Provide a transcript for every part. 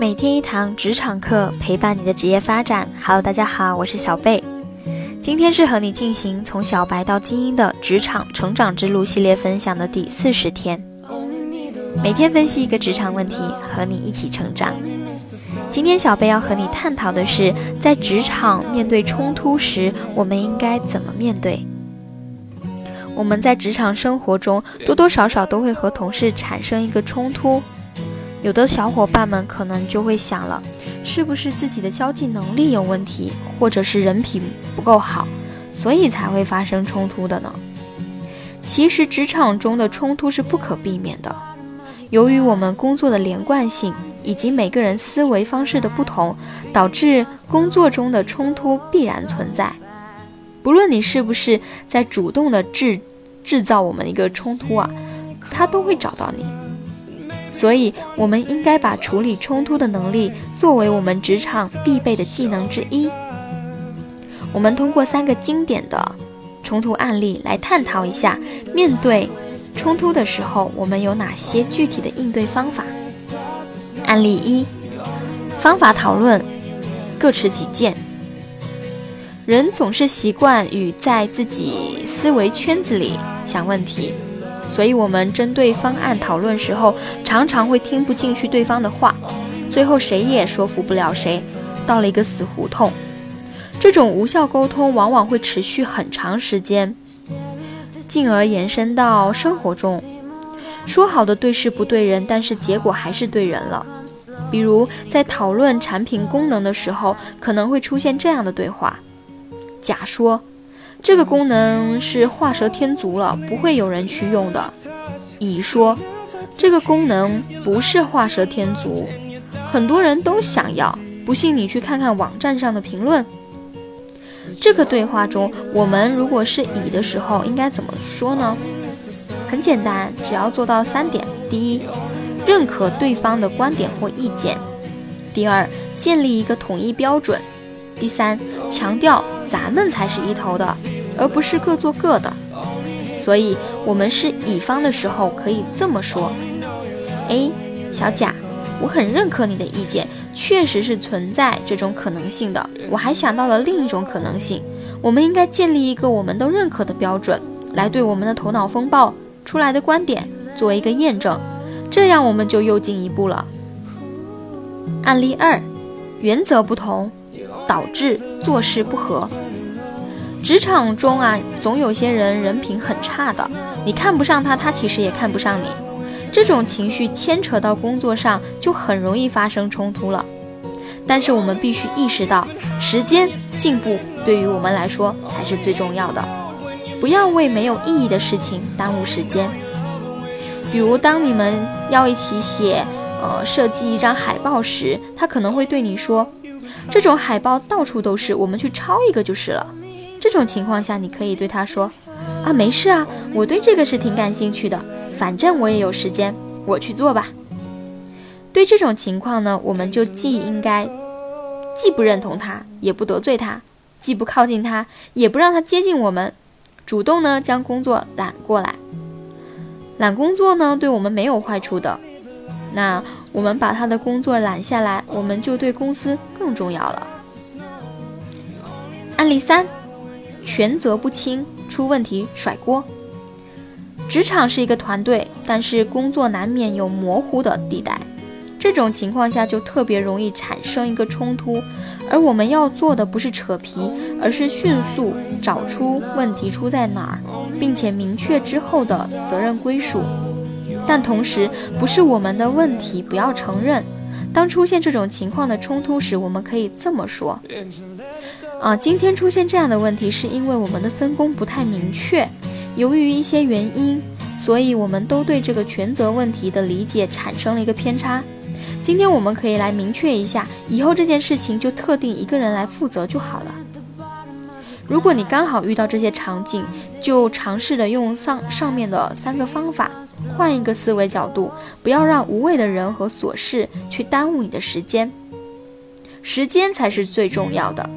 每天一堂职场课，陪伴你的职业发展。Hello，大家好，我是小贝。今天是和你进行从小白到精英的职场成长之路系列分享的第四十天。每天分析一个职场问题，和你一起成长。今天小贝要和你探讨的是，在职场面对冲突时，我们应该怎么面对？我们在职场生活中多多少少都会和同事产生一个冲突，有的小伙伴们可能就会想了，是不是自己的交际能力有问题，或者是人品不够好，所以才会发生冲突的呢？其实职场中的冲突是不可避免的，由于我们工作的连贯性以及每个人思维方式的不同，导致工作中的冲突必然存在。不论你是不是在主动的制制造我们一个冲突啊，他都会找到你。所以，我们应该把处理冲突的能力作为我们职场必备的技能之一。我们通过三个经典的冲突案例来探讨一下，面对冲突的时候，我们有哪些具体的应对方法。案例一：方法讨论，各持己见。人总是习惯于在自己思维圈子里想问题，所以我们针对方案讨论时候，常常会听不进去对方的话，最后谁也说服不了谁，到了一个死胡同。这种无效沟通往往会持续很长时间，进而延伸到生活中。说好的对事不对人，但是结果还是对人了。比如在讨论产品功能的时候，可能会出现这样的对话。甲说：“这个功能是画蛇添足了，不会有人去用的。”乙说：“这个功能不是画蛇添足，很多人都想要。不信你去看看网站上的评论。”这个对话中，我们如果是乙的时候，应该怎么说呢？很简单，只要做到三点：第一，认可对方的观点或意见；第二，建立一个统一标准。第三，强调咱们才是一头的，而不是各做各的。所以，我们是乙方的时候，可以这么说：A，小贾，我很认可你的意见，确实是存在这种可能性的。我还想到了另一种可能性，我们应该建立一个我们都认可的标准，来对我们的头脑风暴出来的观点做一个验证，这样我们就又进一步了。案例二，原则不同。导致做事不和。职场中啊，总有些人人品很差的，你看不上他，他其实也看不上你。这种情绪牵扯到工作上，就很容易发生冲突了。但是我们必须意识到，时间进步对于我们来说才是最重要的，不要为没有意义的事情耽误时间。比如，当你们要一起写，呃，设计一张海报时，他可能会对你说。这种海报到处都是，我们去抄一个就是了。这种情况下，你可以对他说：“啊，没事啊，我对这个是挺感兴趣的，反正我也有时间，我去做吧。”对这种情况呢，我们就既应该既不认同他，也不得罪他，既不靠近他，也不让他接近我们，主动呢将工作揽过来。揽工作呢，对我们没有坏处的。那我们把他的工作揽下来，我们就对公司更重要了。案例三，权责不清，出问题甩锅。职场是一个团队，但是工作难免有模糊的地带，这种情况下就特别容易产生一个冲突。而我们要做的不是扯皮，而是迅速找出问题出在哪儿，并且明确之后的责任归属。但同时，不是我们的问题，不要承认。当出现这种情况的冲突时，我们可以这么说：啊，今天出现这样的问题，是因为我们的分工不太明确，由于一些原因，所以我们都对这个权责问题的理解产生了一个偏差。今天我们可以来明确一下，以后这件事情就特定一个人来负责就好了。如果你刚好遇到这些场景，就尝试着用上上面的三个方法。换一个思维角度，不要让无谓的人和琐事去耽误你的时间，时间才是最重要的。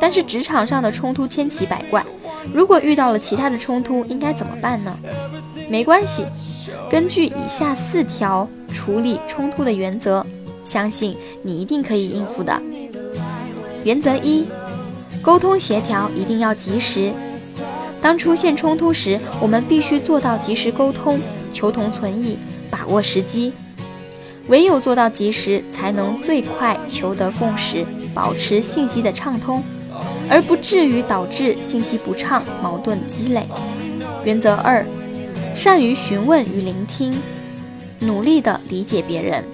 但是职场上的冲突千奇百怪，如果遇到了其他的冲突，应该怎么办呢？没关系，根据以下四条处理冲突的原则：相信你一定可以应付的。原则一：沟通协调一定要及时。当出现冲突时，我们必须做到及时沟通，求同存异，把握时机。唯有做到及时，才能最快求得共识，保持信息的畅通，而不至于导致信息不畅、矛盾积累。原则二：善于询问与聆听，努力的理解别人。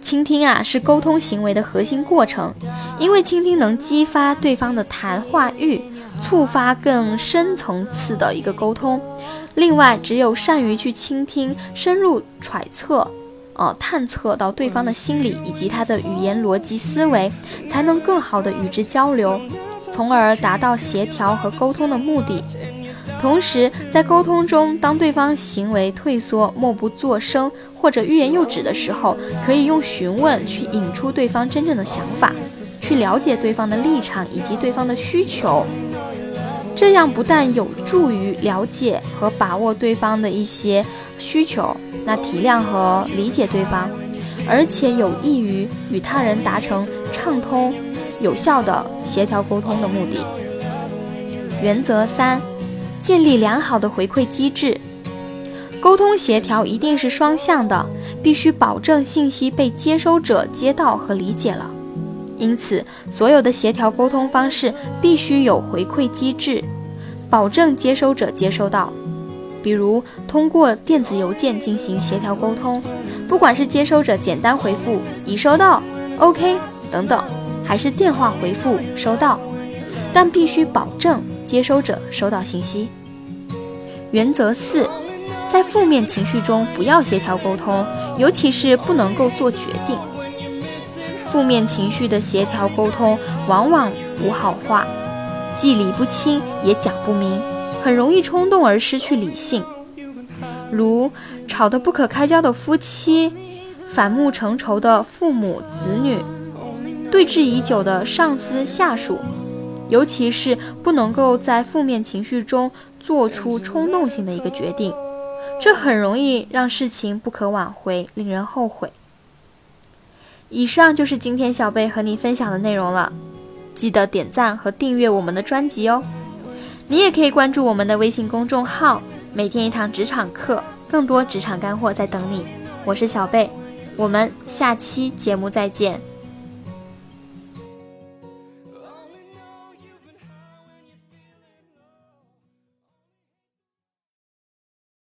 倾听啊，是沟通行为的核心过程，因为倾听能激发对方的谈话欲。触发更深层次的一个沟通。另外，只有善于去倾听，深入揣测，呃，探测到对方的心理以及他的语言逻辑思维，才能更好的与之交流，从而达到协调和沟通的目的。同时，在沟通中，当对方行为退缩、默不作声或者欲言又止的时候，可以用询问去引出对方真正的想法，去了解对方的立场以及对方的需求。这样不但有助于了解和把握对方的一些需求，那体谅和理解对方，而且有益于与他人达成畅通、有效的协调沟通的目的。原则三：建立良好的回馈机制。沟通协调一定是双向的，必须保证信息被接收者接到和理解了。因此，所有的协调沟通方式必须有回馈机制，保证接收者接收到。比如，通过电子邮件进行协调沟通，不管是接收者简单回复“已收到 ”，OK 等等，还是电话回复“收到”，但必须保证接收者收到信息。原则四，在负面情绪中不要协调沟通，尤其是不能够做决定。负面情绪的协调沟通往往无好话，既理不清也讲不明，很容易冲动而失去理性。如吵得不可开交的夫妻，反目成仇的父母子女，对峙已久的上司下属，尤其是不能够在负面情绪中做出冲动性的一个决定，这很容易让事情不可挽回，令人后悔。以上就是今天小贝和你分享的内容了，记得点赞和订阅我们的专辑哦。你也可以关注我们的微信公众号，每天一堂职场课，更多职场干货在等你。我是小贝，我们下期节目再见。